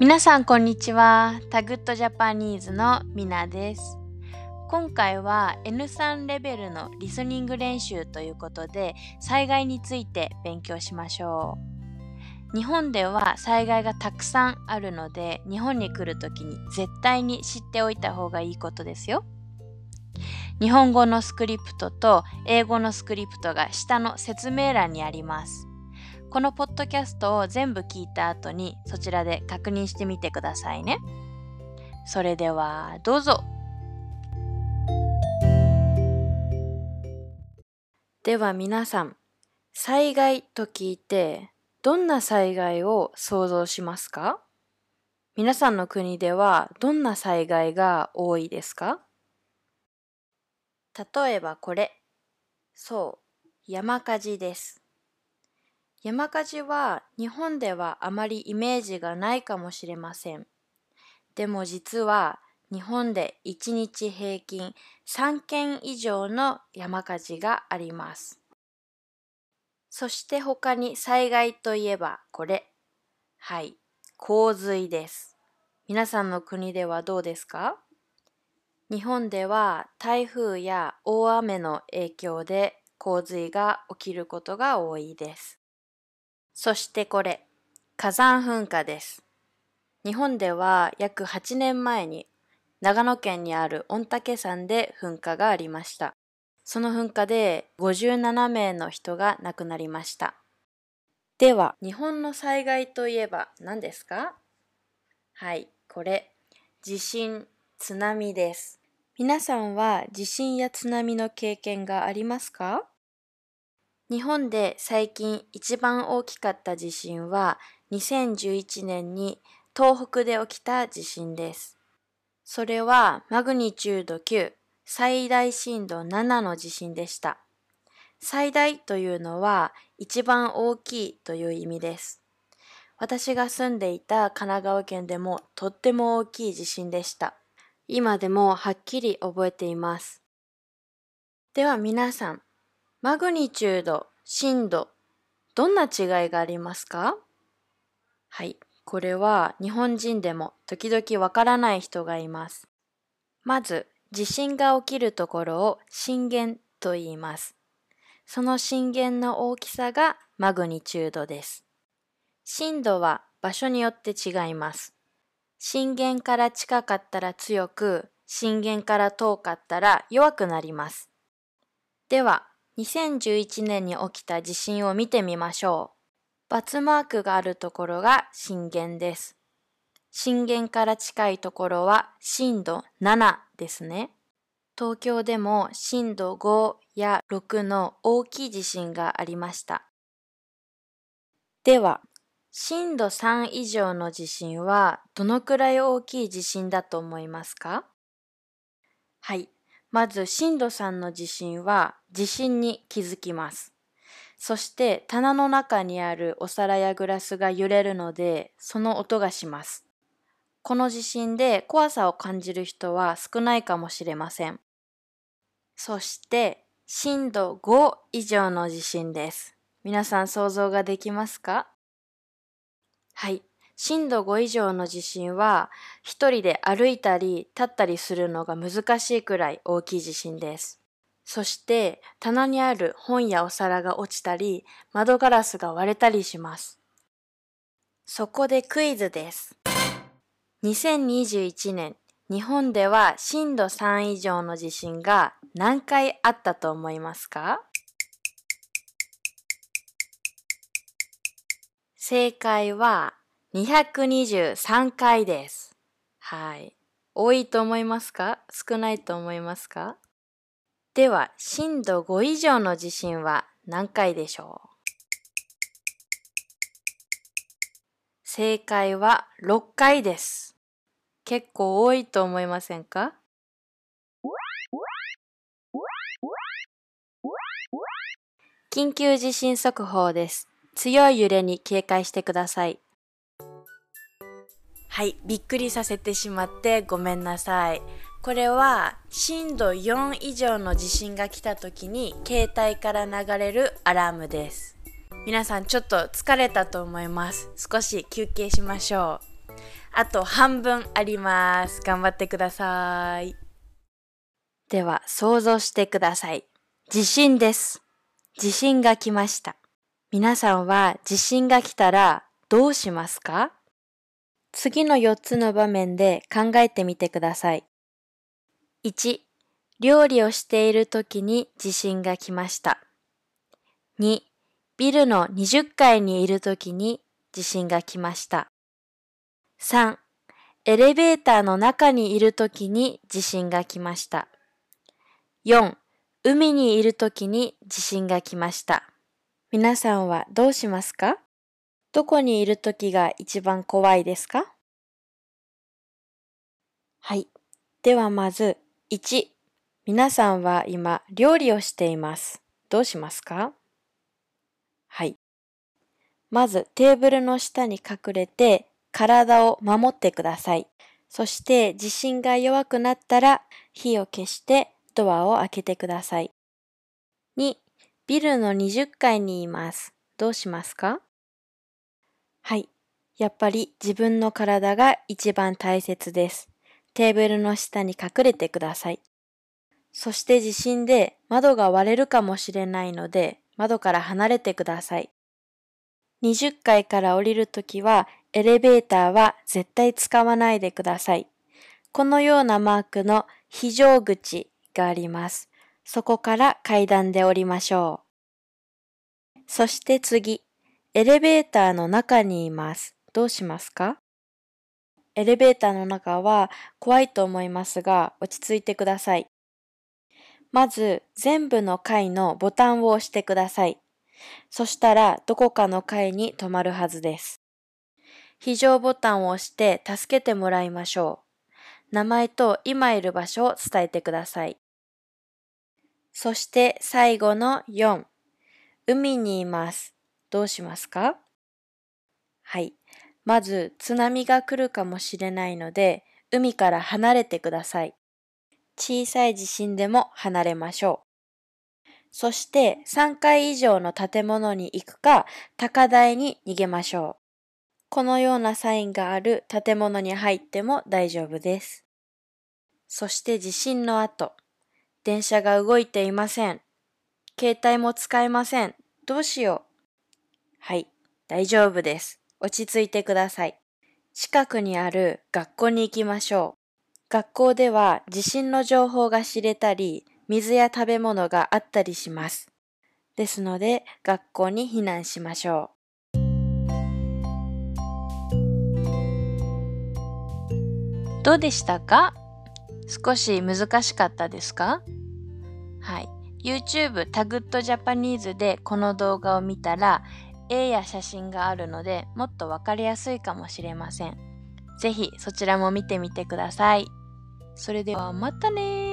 皆さんこんにちは。タグッドジャパニーズのミナです。今回は N3 レベルのリスニング練習ということで災害について勉強しましょう。日本では災害がたくさんあるので日本に来るときに絶対に知っておいた方がいいことですよ。日本語のスクリプトと英語のスクリプトが下の説明欄にあります。このポッドキャストを全部聞いた後にそちらで確認してみてくださいね。それではどうぞ。では皆さん、災害と聞いてどんな災害を想像しますか？皆さんの国ではどんな災害が多いですか？例えばこれ。そう、山火事です。山火事は日本ではあまりイメージがないかもしれません。でも実は日本で1日平均3件以上の山火事があります。そして他に災害といえばこれ。はい、洪水です。皆さんの国ではどうですか？日本では台風や大雨の影響で洪水が起きることが多いです。そしてこれ、火山噴火です。日本では約8年前に長野県にある御嶽山で噴火がありました。その噴火で57名の人が亡くなりました。では、日本の災害といえば何ですか？はい、これ、地震、津波です。皆さんは地震や津波の経験がありますか？日本で最近一番大きかった地震は2011年に東北で起きた地震です。それはマグニチュード9、最大震度7の地震でした。最大というのは一番大きいという意味です。私が住んでいた神奈川県でもとっても大きい地震でした。今でもはっきり覚えています。では皆さん、マグニチュード、震度、どんな違いがありますか？はい、これは日本人でも時々わからない人がいます。まず、地震が起きるところを震源と言います。その震源の大きさがマグニチュードです。震度は場所によって違います。震源から近かったら強く、震源から遠かったら弱くなります。では、2011年に起きた地震を見てみましょう。×マークがあるところが震源です。震源から近いところは震度7ですね。東京でも震度5や6の大きい地震がありました。では、震度3以上の地震はどのくらい大きい地震だと思いますか？はい。まず震度3の地震は地震に気づきます。そして棚の中にあるお皿やグラスが揺れるのでその音がします。この地震で怖さを感じる人は少ないかもしれません。そして震度5以上の地震です。皆さん想像ができますか？はい。震度5以上の地震は一人で歩いたり立ったりするのが難しいくらい大きい地震です。そして棚にある本やお皿が落ちたり窓ガラスが割れたりします。そこでクイズです。2021年日本では震度3以上の地震が何回あったと思いますか？正解は223回です。はい。多いと思いますか？少ないと思いますか？では、震度5以上の地震は何回でしょう？正解は6回です。結構多いと思いませんか？緊急地震速報です。強い揺れに警戒してください。はい、びっくりさせてしまってごめんなさい。これは震度4以上の地震が来た時に携帯から流れるアラームです。皆さんちょっと疲れたと思います。少し休憩しましょう。あと半分あります。頑張ってください。では、想像してください。地震です。地震が来ました。皆さんは地震が来たらどうしますか？次の4つの場面で考えてみてください。1、料理をしている時に地震が来ました。2、ビルの20階にいる時に地震が来ました。3、エレベーターの中にいる時に地震が来ました。4、海にいる時に地震が来ました。皆さんはどうしますか？どこにいる時が一番怖いですか？はい。ではまず、1、皆さんは今料理をしています。どうしますか？はい。まずテーブルの下に隠れて体を守ってください。そして地震が弱くなったら火を消してドアを開けてください。2、ビルの20階にいます。どうしますか？はい。やっぱり自分の体が一番大切です。テーブルの下に隠れてください。そして地震で窓が割れるかもしれないので窓から離れてください。20階から降りるときはエレベーターは絶対使わないでください。このようなマークの非常口があります。そこから階段で降りましょう。そして次、エレベーターの中にいます。どうしますか？エレベーターの中は怖いと思いますが落ち着いてください。まず全部の階のボタンを押してください。そしたらどこかの階に止まるはずです。非常ボタンを押して助けてもらいましょう。名前と今いる場所を伝えてください。そして最後の4。海にいます。どうしますか？はい。まず津波が来るかもしれないので、海から離れてください。小さい地震でも離れましょう。そして3階以上の建物に行くか高台に逃げましょう。このようなサインがある建物に入っても大丈夫です。そして地震の後、電車が動いていません。携帯も使えません。どうしよう。はい、大丈夫です。落ち着いてください。近くにある学校に行きましょう。学校では地震の情報が知れたり、水や食べ物があったりします。ですので、学校に避難しましょう。どうでしたか？少し難しかったですか？はい。YouTube タグッドジャパニーズでこの動画を見たら絵や写真があるのでもっと分かりやすいかもしれません。是非そちらも見てみてください。それではまたね